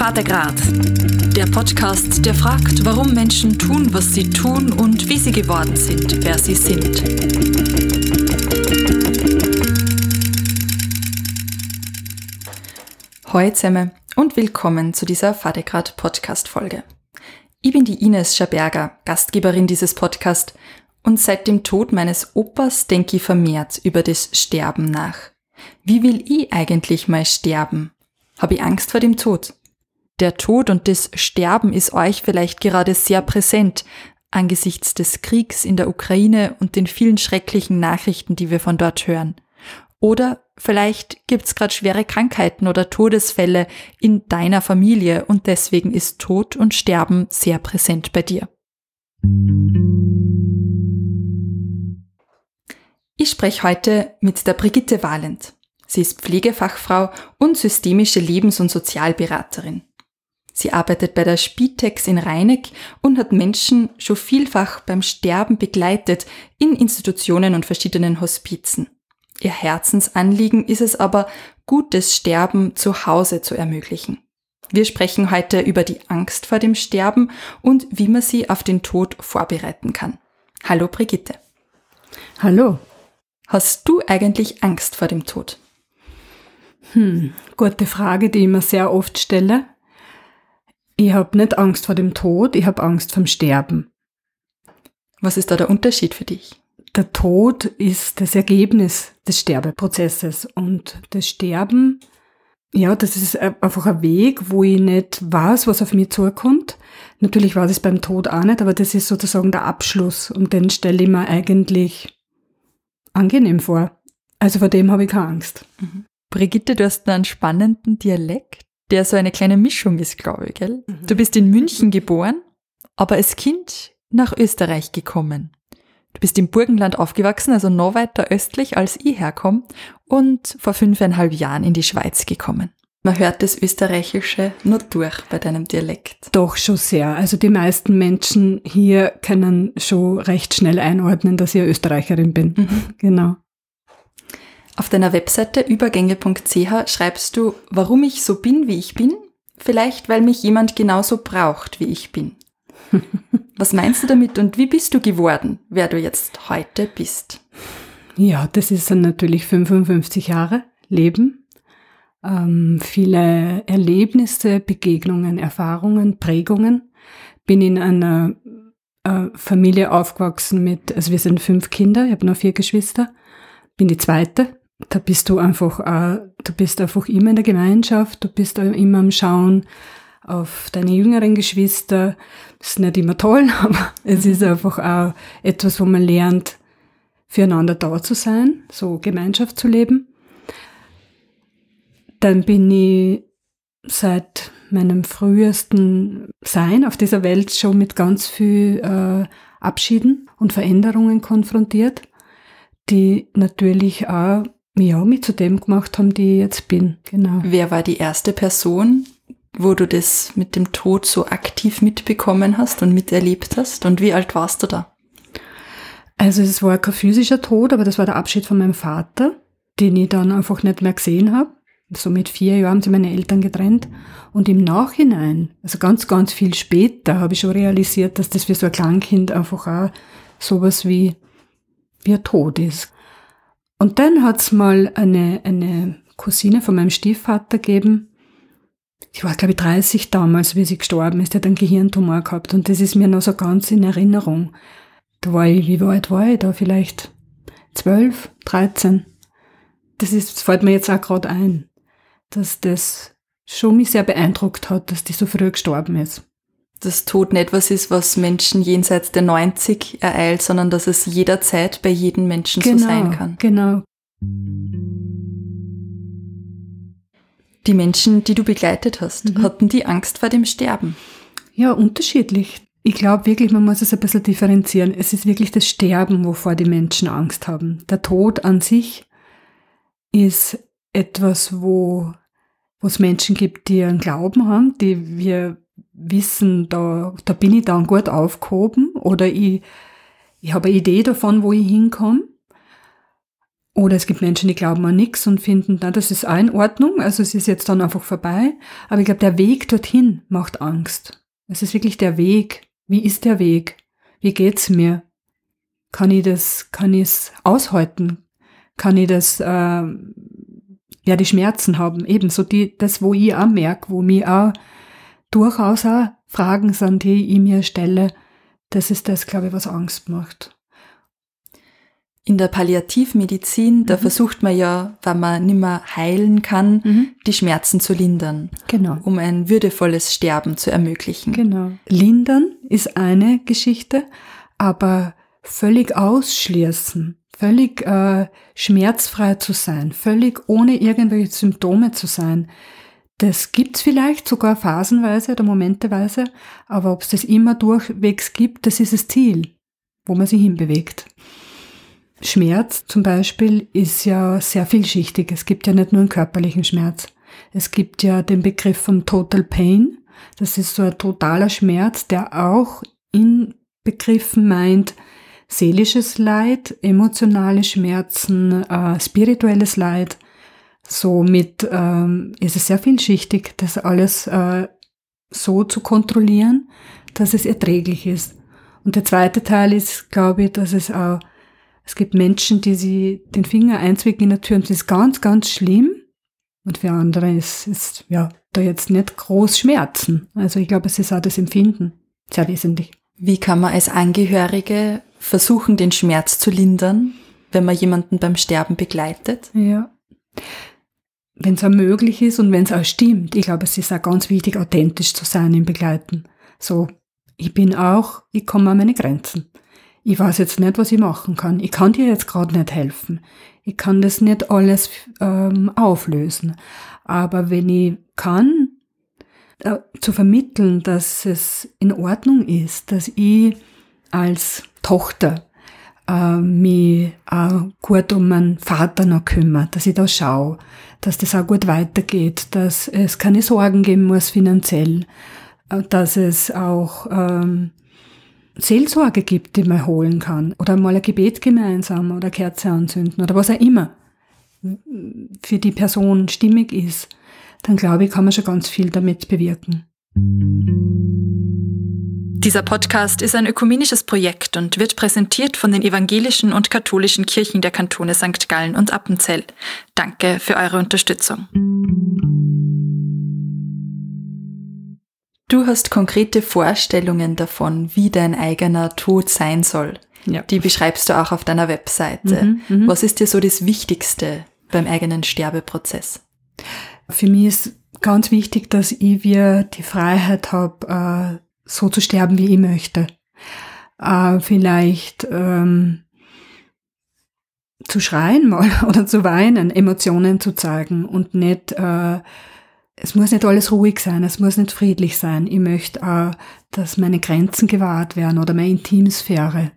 Vatergrad. Der Podcast, der fragt, warum Menschen tun, was sie tun und wie sie geworden sind, wer sie sind. Hallo zusammen und willkommen zu dieser Vatergrad Podcast Folge. Ich bin die Ines Schaberger, Gastgeberin dieses Podcasts und seit dem Tod meines Opas denke ich vermehrt über das Sterben nach. Wie will ich eigentlich mal sterben? Habe ich Angst vor dem Tod? Der Tod und das Sterben ist euch vielleicht gerade sehr präsent angesichts des Kriegs in der Ukraine und den vielen schrecklichen Nachrichten, die wir von dort hören. Oder vielleicht gibt's gerade schwere Krankheiten oder Todesfälle in deiner Familie und deswegen ist Tod und Sterben sehr präsent bei dir. Ich spreche heute mit der Brigitte Wahlend. Sie ist Pflegefachfrau und systemische Lebens- und Sozialberaterin. Sie arbeitet bei der Spitex in Rheineck und hat Menschen schon vielfach beim Sterben begleitet in Institutionen und verschiedenen Hospizen. Ihr Herzensanliegen ist es aber, gutes Sterben zu Hause zu ermöglichen. Wir sprechen heute über die Angst vor dem Sterben und wie man sie auf den Tod vorbereiten kann. Hallo Brigitte. Hallo. Hast du eigentlich Angst vor dem Tod? Hm, gute Frage, die ich mir sehr oft stelle. Ich habe nicht Angst vor dem Tod, ich habe Angst vom Sterben. Was ist da der Unterschied für dich? Der Tod ist das Ergebnis des Sterbeprozesses und das Sterben, ja, das ist einfach ein Weg, wo ich nicht weiß, was auf mich zukommt. Natürlich weiß ich es beim Tod auch nicht, aber das ist sozusagen der Abschluss und den stelle ich mir eigentlich angenehm vor. Also vor dem habe ich keine Angst. Mhm. Brigitte, du hast einen spannenden Dialekt, der so eine kleine Mischung ist, glaube ich, gell? Mhm. Du bist in München geboren, aber als Kind nach Österreich gekommen. Du bist im Burgenland aufgewachsen, also noch weiter östlich als ich herkomme, und vor fünfeinhalb Jahren in die Schweiz gekommen. Man hört das Österreichische nur durch bei deinem Dialekt. Doch schon sehr. Also die meisten Menschen hier können schon recht schnell einordnen, dass ich Österreicherin bin. Mhm. Genau. Auf deiner Webseite übergänge.ch schreibst du, warum ich so bin, wie ich bin? Vielleicht, weil mich jemand genauso braucht, wie ich bin. Was meinst du damit und wie bist du geworden, wer du jetzt heute bist? Ja, das ist dann natürlich 55 Jahre Leben, ähm, viele Erlebnisse, Begegnungen, Erfahrungen, Prägungen. Bin in einer äh, Familie aufgewachsen mit, also wir sind fünf Kinder, ich habe noch vier Geschwister, bin die zweite da bist du einfach, äh, du bist einfach immer in der Gemeinschaft, du bist immer am Schauen auf deine jüngeren Geschwister. Das ist nicht immer toll, aber es ist einfach auch etwas, wo man lernt, füreinander da zu sein, so Gemeinschaft zu leben. Dann bin ich seit meinem frühesten Sein auf dieser Welt schon mit ganz viel äh, Abschieden und Veränderungen konfrontiert, die natürlich auch ja, mich zu dem gemacht haben, die ich jetzt bin. Genau. Wer war die erste Person, wo du das mit dem Tod so aktiv mitbekommen hast und miterlebt hast? Und wie alt warst du da? Also es war kein physischer Tod, aber das war der Abschied von meinem Vater, den ich dann einfach nicht mehr gesehen habe. So mit vier Jahren haben sich meine Eltern getrennt. Und im Nachhinein, also ganz, ganz viel später, habe ich schon realisiert, dass das für so ein Kleinkind einfach auch sowas wie, wie ein Tod ist. Und dann hat's mal eine, eine Cousine von meinem Stiefvater gegeben. Die war, glaube ich, 30 damals, wie sie gestorben ist. Die hat einen Gehirntumor gehabt. Und das ist mir noch so ganz in Erinnerung. Da war ich, wie weit war ich da? Vielleicht 12, 13. Das ist, das fällt mir jetzt auch gerade ein, dass das schon mich sehr beeindruckt hat, dass die so früh gestorben ist das Tod nicht was ist, was Menschen jenseits der 90 ereilt, sondern dass es jederzeit bei jedem Menschen genau, so sein kann. Genau. Die Menschen, die du begleitet hast, mhm. hatten die Angst vor dem Sterben? Ja, unterschiedlich. Ich glaube wirklich, man muss es ein bisschen differenzieren. Es ist wirklich das Sterben, wovor die Menschen Angst haben. Der Tod an sich ist etwas, wo, wo es Menschen gibt, die einen Glauben haben, die wir wissen, da, da bin ich dann gut aufgehoben oder ich, ich habe eine Idee davon, wo ich hinkomme. Oder es gibt Menschen, die glauben an nichts und finden, na, das ist in Ordnung, also es ist jetzt dann einfach vorbei. Aber ich glaube, der Weg dorthin macht Angst. Es ist wirklich der Weg. Wie ist der Weg? Wie geht's mir? Kann ich das, kann ich es aushalten? Kann ich das, äh, ja, die Schmerzen haben? Ebenso die, das, wo ich auch merke, wo mir auch durchaus auch Fragen sind, die ich mir stelle. Das ist das, glaube ich, was Angst macht. In der Palliativmedizin, da mhm. versucht man ja, wenn man nimmer heilen kann, mhm. die Schmerzen zu lindern. Genau. Um ein würdevolles Sterben zu ermöglichen. Genau. Lindern ist eine Geschichte, aber völlig ausschließen, völlig äh, schmerzfrei zu sein, völlig ohne irgendwelche Symptome zu sein, das gibt's vielleicht sogar phasenweise oder momenteweise, aber ob es das immer durchwegs gibt, das ist das Ziel, wo man sich hinbewegt. Schmerz zum Beispiel ist ja sehr vielschichtig. Es gibt ja nicht nur einen körperlichen Schmerz. Es gibt ja den Begriff vom Total Pain. Das ist so ein totaler Schmerz, der auch in Begriffen meint, seelisches Leid, emotionale Schmerzen, äh, spirituelles Leid. Somit ähm, ist es sehr vielschichtig, das alles äh, so zu kontrollieren, dass es erträglich ist. Und der zweite Teil ist, glaube ich, dass es auch es gibt Menschen, die sie den Finger einzwicken in der Tür und das ist ganz, ganz schlimm. Und für andere ist, ist ja da jetzt nicht groß Schmerzen. Also ich glaube, es ist auch das Empfinden sehr wesentlich. Wie kann man als Angehörige versuchen, den Schmerz zu lindern, wenn man jemanden beim Sterben begleitet? Ja. Wenn es auch möglich ist und wenn es auch stimmt. Ich glaube, es ist auch ganz wichtig, authentisch zu sein im Begleiten. So, ich bin auch, ich komme an meine Grenzen ich weiß jetzt nicht, was ich machen kann. Ich kann dir jetzt gerade nicht helfen. Ich kann das nicht alles ähm, auflösen. Aber wenn ich kann, äh, zu vermitteln, dass es in Ordnung ist, dass ich als Tochter äh, mich auch gut um meinen Vater noch kümmere, dass ich da schaue, dass das auch gut weitergeht, dass es keine Sorgen geben muss finanziell, dass es auch ähm, Seelsorge gibt, die man holen kann. Oder mal ein Gebet gemeinsam oder Kerze anzünden oder was auch immer für die Person stimmig ist, dann glaube ich, kann man schon ganz viel damit bewirken. Dieser Podcast ist ein ökumenisches Projekt und wird präsentiert von den evangelischen und katholischen Kirchen der Kantone St. Gallen und Appenzell. Danke für eure Unterstützung. Du hast konkrete Vorstellungen davon, wie dein eigener Tod sein soll. Ja. Die beschreibst du auch auf deiner Webseite. Mhm, mhm, Was ist dir so das Wichtigste beim eigenen Sterbeprozess? Für mich ist ganz wichtig, dass ich wieder die Freiheit habe, äh, so zu sterben, wie ich möchte. Äh, vielleicht ähm, zu schreien mal oder zu weinen, Emotionen zu zeigen und nicht äh, es muss nicht alles ruhig sein, es muss nicht friedlich sein. Ich möchte auch, dass meine Grenzen gewahrt werden oder meine Intimsphäre.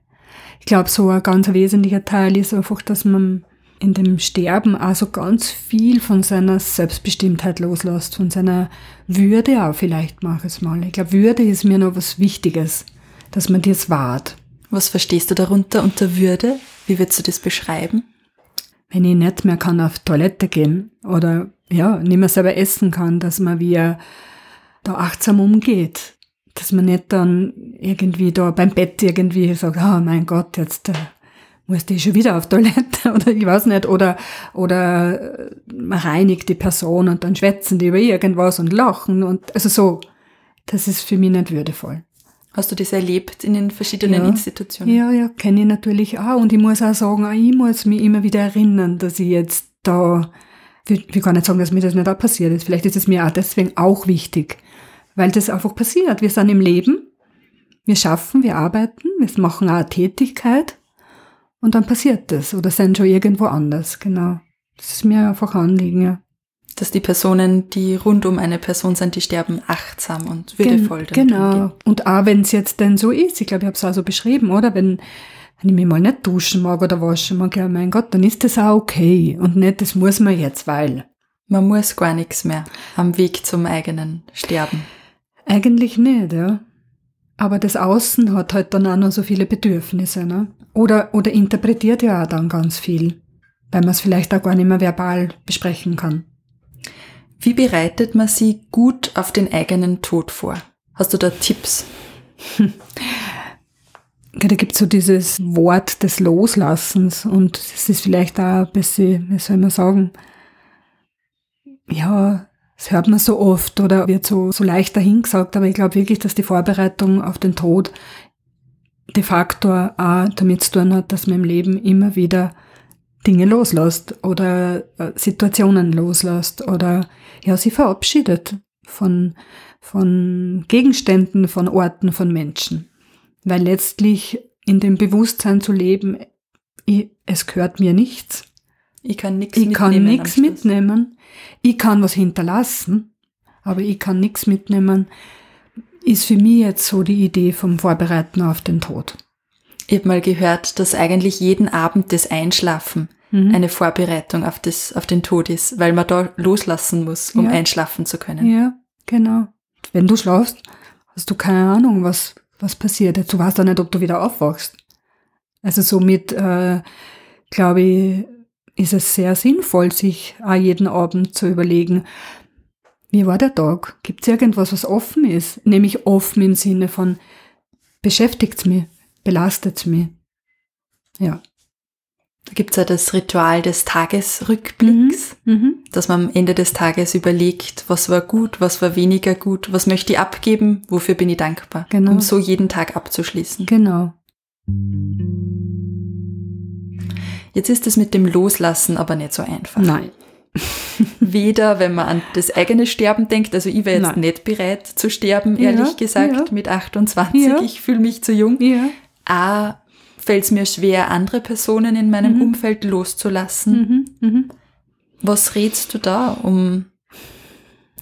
Ich glaube, so ein ganz wesentlicher Teil ist einfach, dass man in dem Sterben also ganz viel von seiner Selbstbestimmtheit loslässt, von seiner Würde auch vielleicht mache ich es mal. Ich glaube, Würde ist mir noch was Wichtiges, dass man das wahrt. Was verstehst du darunter unter Würde? Wie würdest du das beschreiben? Wenn ich nicht mehr kann auf Toilette gehen oder ja, nicht mehr selber essen kann, dass man wie da achtsam umgeht. Dass man nicht dann irgendwie da beim Bett irgendwie sagt, oh mein Gott, jetzt muss ich schon wieder auf Toilette oder ich weiß nicht, oder, oder äh, man reinigt die Person und dann schwätzen die über irgendwas und lachen und also so. Das ist für mich nicht würdevoll. Hast du das erlebt in den verschiedenen ja, Institutionen? Ja, ja, kenne ich natürlich auch. Und ich muss auch sagen, ich muss mich immer wieder erinnern, dass ich jetzt da ich gar nicht sagen, dass mir das nicht auch passiert ist. Vielleicht ist es mir auch deswegen auch wichtig, weil das einfach passiert. Wir sind im Leben, wir schaffen, wir arbeiten, wir machen auch eine Tätigkeit und dann passiert das oder sind schon irgendwo anders, genau. Das ist mir einfach Anliegen, ja. Dass die Personen, die rund um eine Person sind, die sterben achtsam und würdevoll. Gen genau. Umgehen. Und auch wenn es jetzt denn so ist, ich glaube, ich habe es auch so beschrieben, oder? Wenn, wenn ich mich mal nicht duschen mag oder waschen mag, ja, mein Gott, dann ist das auch okay. Und nicht, das muss man jetzt, weil. Man muss gar nichts mehr am Weg zum eigenen Sterben. Eigentlich nicht, ja. Aber das Außen hat halt dann auch noch so viele Bedürfnisse, ne? Oder, oder interpretiert ja auch dann ganz viel. weil man es vielleicht auch gar nicht mehr verbal besprechen kann. Wie bereitet man sie gut auf den eigenen Tod vor? Hast du da Tipps? Da gibt's so dieses Wort des Loslassens und es ist vielleicht auch ein bisschen, wie soll man sagen, ja, das hört man so oft oder wird so, so leicht dahingesagt, aber ich glaube wirklich, dass die Vorbereitung auf den Tod de facto auch damit zu tun hat, dass man im Leben immer wieder Dinge loslässt oder äh, Situationen loslässt oder ja, sie verabschiedet von, von Gegenständen, von Orten, von Menschen. Weil letztlich in dem Bewusstsein zu leben, ich, es gehört mir nichts. Ich kann nichts Ich mitnehmen. kann nichts mitnehmen. Ich kann was hinterlassen, aber ich kann nichts mitnehmen, ist für mich jetzt so die Idee vom Vorbereiten auf den Tod. Ich habe mal gehört, dass eigentlich jeden Abend das Einschlafen Mhm. eine Vorbereitung auf, das, auf den Tod ist, weil man da loslassen muss, um Ja. einschlafen zu können. Ja, genau. Wenn du schlafst, hast du keine Ahnung, was, was passiert. Du weißt auch nicht, ob du wieder aufwachst. Also somit, äh, glaube ich, ist es sehr sinnvoll, sich auch jeden Abend zu überlegen, wie war der Tag? Gibt es irgendwas, was offen ist? Nämlich offen im Sinne von, beschäftigt's mich, belastet's mich. Ja. Da gibt's ja das Ritual des Tagesrückblicks, Mhm. dass man am Ende des Tages überlegt, was war gut, was war weniger gut, was möchte ich abgeben, wofür bin ich dankbar, Genau. um so jeden Tag abzuschließen. Genau. Jetzt ist es mit dem Loslassen aber nicht so einfach. Nein. Weder, wenn man an das eigene Sterben denkt, also ich wäre jetzt Nein. nicht bereit zu sterben, Ja, ehrlich gesagt, ja. mit 28, Ja. ich fühle mich zu jung. Ja. A, fällt es mir schwer, andere Personen in meinem Mhm. Umfeld loszulassen. Mhm. Mhm. Was rätst du da, um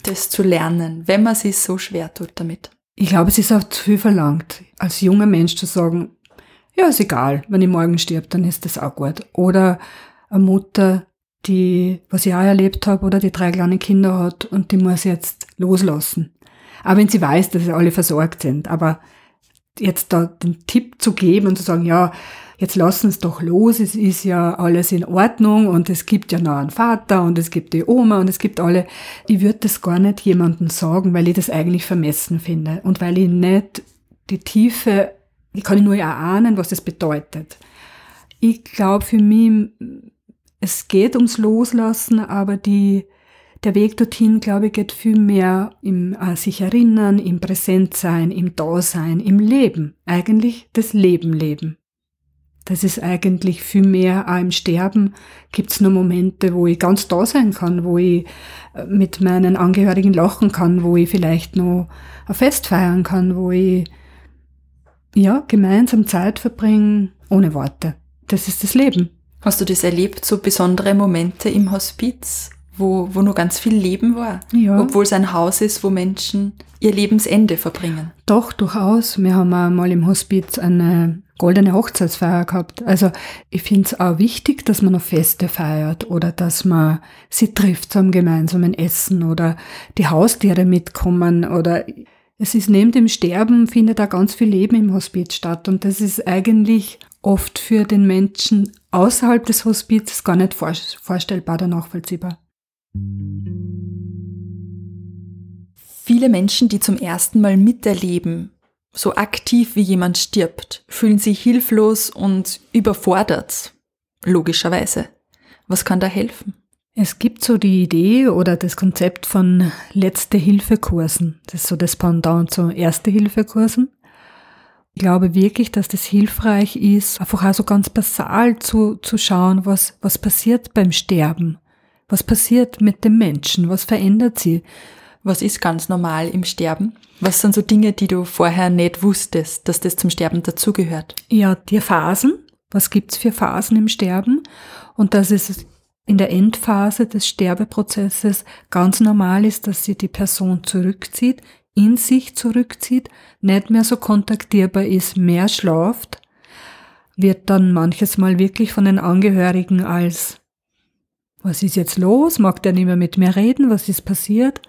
das zu lernen, wenn man sich so schwer tut damit? Ich glaube, es ist auch zu viel verlangt, als junger Mensch zu sagen, ja, ist egal, wenn ich morgen stirb, dann ist das auch gut. Oder eine Mutter, die, was ich auch erlebt habe, oder die drei kleine Kinder hat und die muss jetzt loslassen. Auch wenn sie weiß, dass sie alle versorgt sind. Aber jetzt da den Tipp zu geben und zu sagen, ja, jetzt lassen es doch los, es ist ja alles in Ordnung und es gibt ja noch einen Vater und es gibt die Oma und es gibt alle. Ich würde das gar nicht jemandem sagen, weil ich das eigentlich vermessen finde und weil ich nicht die Tiefe, ich kann nur erahnen, was das bedeutet. Ich glaube für mich, es geht ums Loslassen, aber die, der Weg dorthin, glaube ich, geht viel mehr im äh, sich erinnern, im Präsentsein, im Dasein, im Leben. Eigentlich das Leben leben. Das ist eigentlich viel mehr, auch im Sterben gibt's nur Momente, wo ich ganz da sein kann, wo ich äh, mit meinen Angehörigen lachen kann, wo ich vielleicht noch ein Fest feiern kann, wo ich ja gemeinsam Zeit verbringe ohne Worte. Das ist das Leben. Hast du das erlebt, so besondere Momente im Hospiz, wo, wo nur ganz viel Leben war? Ja. Obwohl es ein Haus ist, wo Menschen ihr Lebensende verbringen. Doch, durchaus. Wir haben auch mal im Hospiz eine goldene Hochzeitsfeier gehabt. Also ich finde es auch wichtig, dass man noch Feste feiert oder dass man sie trifft zum gemeinsamen Essen oder die Haustiere mitkommen oder es ist neben dem Sterben findet auch ganz viel Leben im Hospiz statt und das ist eigentlich oft für den Menschen außerhalb des Hospizes gar nicht vor- vorstellbar oder nachvollziehbar. Viele Menschen, die zum ersten Mal miterleben, so aktiv wie jemand stirbt, fühlen sich hilflos und überfordert. Logischerweise. Was kann da helfen? Es gibt so die Idee oder das Konzept von Letzte-Hilfe-Kursen. Das ist so das Pendant zu Erste-Hilfe-Kursen. Ich glaube wirklich, dass das hilfreich ist, einfach auch so ganz basal zu, zu schauen, was, was passiert beim Sterben. Was passiert mit dem Menschen? Was verändert sie? Was ist ganz normal im Sterben? Was sind so Dinge, die du vorher nicht wusstest, dass das zum Sterben dazugehört? Ja, die Phasen. Was gibt's für Phasen im Sterben? Und dass es in der Endphase des Sterbeprozesses ganz normal ist, dass sich die Person zurückzieht, in sich zurückzieht, nicht mehr so kontaktierbar ist, mehr schlaft, wird dann manches Mal wirklich von den Angehörigen als was ist jetzt los? Mag der nicht mehr mit mir reden? Was ist passiert?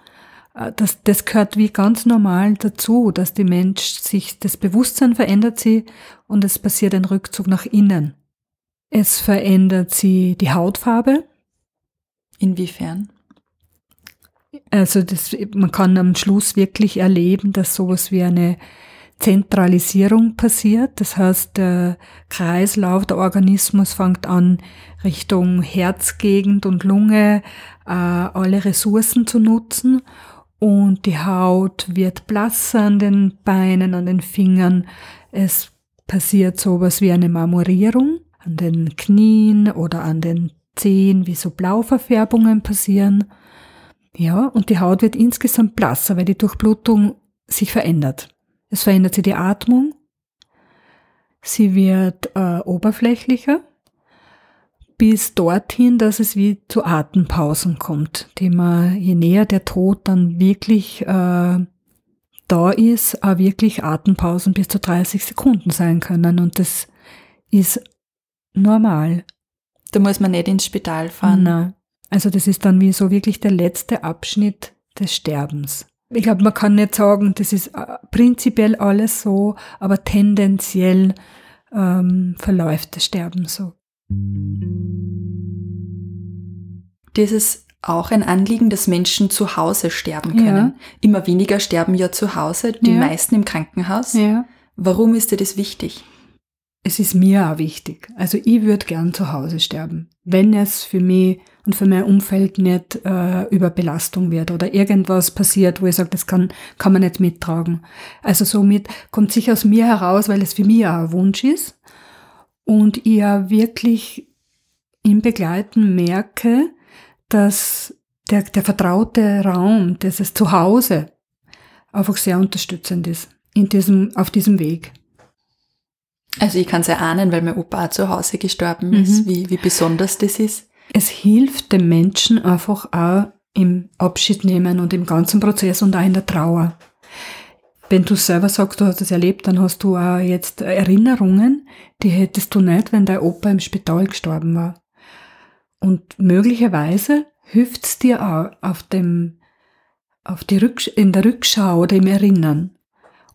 Äh, Das, das gehört wie ganz normal dazu, dass die Mensch sich, das Bewusstsein verändert sie und es passiert ein Rückzug nach innen. Es verändert sie die Hautfarbe. Inwiefern? Also das, man kann am Schluss wirklich erleben, dass sowas wie eine Zentralisierung passiert. Das heißt, der Kreislauf, der Organismus fängt an, Richtung Herzgegend und Lunge äh, alle Ressourcen zu nutzen und die Haut wird blasser an den Beinen, an den Fingern. Es passiert sowas wie eine Marmorierung an den Knien oder an den Zehen, wie so Blauverfärbungen passieren. Ja, und die Haut wird insgesamt blasser, weil die Durchblutung sich verändert. Es verändert sich die Atmung. Sie wird äh, oberflächlicher bis dorthin, dass es wie zu Atempausen kommt, die man, je näher der Tod dann wirklich äh, da ist, auch wirklich Atempausen bis zu 30 Sekunden sein können. Und das ist normal. Da muss man nicht ins Spital fahren. Nein. Also das ist dann wie so wirklich der letzte Abschnitt des Sterbens ich glaube, man kann nicht sagen, das ist äh, prinzipiell alles so, aber tendenziell ähm, verläuft das Sterben so. Das ist auch ein Anliegen, dass Menschen zu Hause sterben können. Ja. Immer weniger sterben ja zu Hause, die ja. meisten im Krankenhaus. Ja. Warum ist dir das wichtig? Es ist mir auch wichtig. Also ich würde gern zu Hause sterben, wenn es für mich und für mein Umfeld nicht äh, über Belastung wird oder irgendwas passiert, wo ich sage, das kann, kann man nicht mittragen. Also somit kommt sich aus mir heraus, weil es für mich auch ein Wunsch ist und ich ja wirklich im Begleiten merke, dass der, der vertraute Raum, dieses Zuhause, einfach sehr unterstützend ist in diesem, auf diesem Weg. Also ich kann es erahnen, weil mein Opa auch zu Hause gestorben ist, mhm. wie, wie besonders das ist es hilft dem Menschen einfach auch im Abschied nehmen und im ganzen Prozess und auch in der Trauer. Wenn du selber sagst, du hast es erlebt, dann hast du auch jetzt Erinnerungen, die hättest du nicht, wenn dein Opa im Spital gestorben war. Und möglicherweise hilft es dir auch auf dem, auf die Rücksch in der Rückschau oder im Erinnern.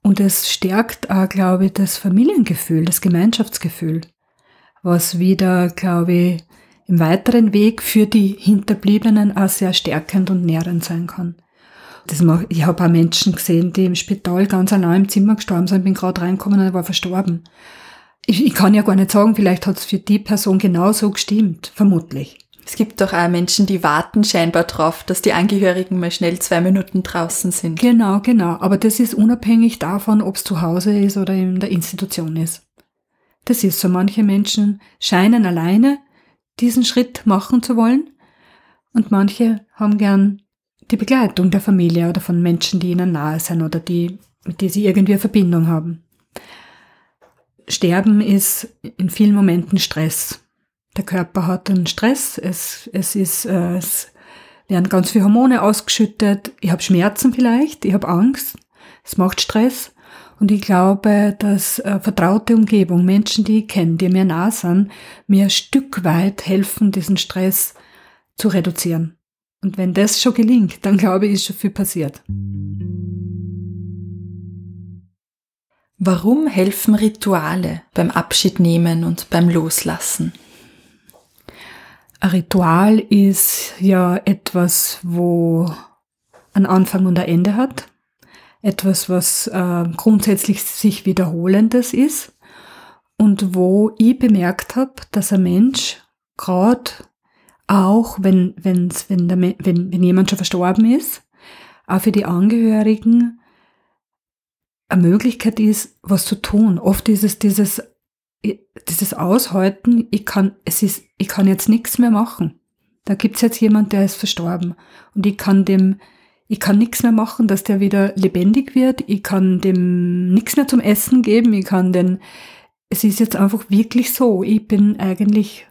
Und es stärkt auch, glaube ich, das Familiengefühl, das Gemeinschaftsgefühl, was wieder, glaube ich, im weiteren Weg für die Hinterbliebenen auch sehr stärkend und nährend sein kann. Das mach, ich habe auch Menschen gesehen, die im Spital ganz allein im Zimmer gestorben sind, bin gerade reingekommen und war verstorben. Ich, ich kann ja gar nicht sagen, vielleicht hat es für die Person genauso gestimmt, vermutlich. Es gibt doch auch Menschen, die warten scheinbar drauf, dass die Angehörigen mal schnell zwei Minuten draußen sind. Genau, genau. Aber das ist unabhängig davon, ob es zu Hause ist oder in der Institution ist. Das ist so. Manche Menschen scheinen alleine diesen Schritt machen zu wollen. Und manche haben gern die Begleitung der Familie oder von Menschen, die ihnen nahe sind oder die, mit denen sie irgendwie eine Verbindung haben. Sterben ist in vielen Momenten Stress. Der Körper hat einen Stress, es, es, ist, äh, es werden ganz viele Hormone ausgeschüttet, ich habe Schmerzen vielleicht, ich habe Angst, es macht Stress und ich glaube, dass äh, vertraute Umgebung, Menschen, die ich kenne, die mir nah sind, mir ein Stück weit helfen, diesen Stress zu reduzieren. Und wenn das schon gelingt, dann glaube ich, ist schon viel passiert. Warum helfen Rituale beim Abschiednehmen und beim Loslassen? Ein Ritual ist ja etwas, wo ein Anfang und ein Ende hat etwas, was äh, grundsätzlich sich wiederholendes ist und wo ich bemerkt habe, dass ein Mensch gerade auch, wenn, wenn's, wenn, der, wenn, wenn jemand schon verstorben ist, auch für die Angehörigen eine Möglichkeit ist, was zu tun. Oft ist es dieses, dieses Aushalten, ich kann, es ist, ich kann jetzt nichts mehr machen. Da gibt's jetzt jemand, der ist verstorben und ich kann dem ich kann nichts mehr machen, dass der wieder lebendig wird. Ich kann dem nichts mehr zum Essen geben. Ich kann den, es ist jetzt einfach wirklich so. Ich bin eigentlich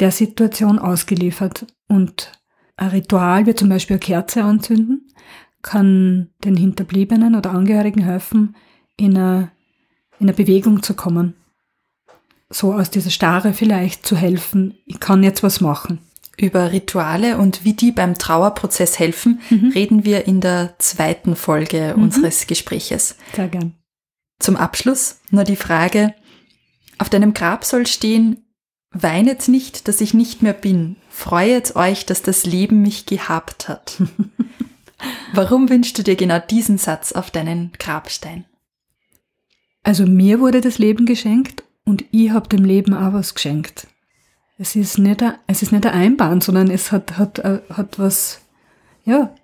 der Situation ausgeliefert. Und ein Ritual, wie zum Beispiel eine Kerze anzünden, kann den Hinterbliebenen oder Angehörigen helfen, in eine, in eine Bewegung zu kommen. So aus dieser Starre vielleicht zu helfen. Ich kann jetzt was machen. Über Rituale und wie die beim Trauerprozess helfen, mhm. reden wir in der zweiten Folge mhm. unseres Gespräches. Sehr gern. Zum Abschluss nur die Frage, auf deinem Grab soll stehen, Weinet nicht, dass ich nicht mehr bin. Freuet euch, dass das Leben mich gehabt hat. Warum wünschst du dir genau diesen Satz auf deinen Grabstein? Also mir wurde das Leben geschenkt und ich habe dem Leben auch was geschenkt. Es ist nicht ein, es ist nicht ein Einbahn, sondern es hat, hat, äh, hat was, ja,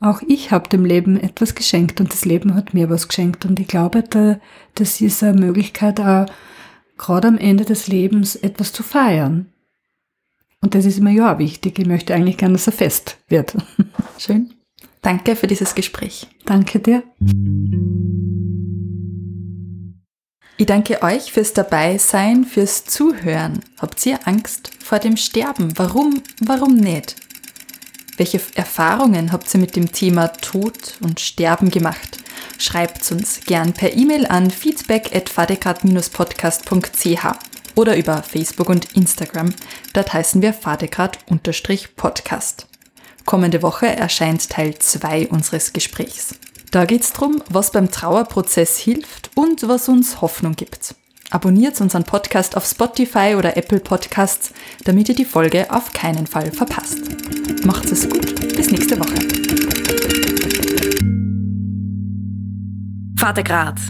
auch ich habe dem Leben etwas geschenkt und das Leben hat mir was geschenkt. Und ich glaube, da, das ist eine Möglichkeit, auch gerade am Ende des Lebens etwas zu feiern. Und das ist mir ja auch wichtig. Ich möchte eigentlich gerne, dass er fest wird. Schön. Danke für dieses Gespräch. Danke dir. Ich danke euch fürs Dabeisein, fürs Zuhören. Habt ihr Angst vor dem Sterben? Warum, warum nicht? Welche Erfahrungen habt ihr mit dem Thema Tod und Sterben gemacht? Schreibt uns gern per E-Mail an feedback at podcastch oder über Facebook und Instagram. Dort heißen wir fadegrad-podcast. Kommende Woche erscheint Teil 2 unseres Gesprächs. Da geht es darum, was beim Trauerprozess hilft und was uns Hoffnung gibt. Abonniert unseren Podcast auf Spotify oder Apple Podcasts, damit ihr die Folge auf keinen Fall verpasst. Macht's es gut, bis nächste Woche. Vater Grad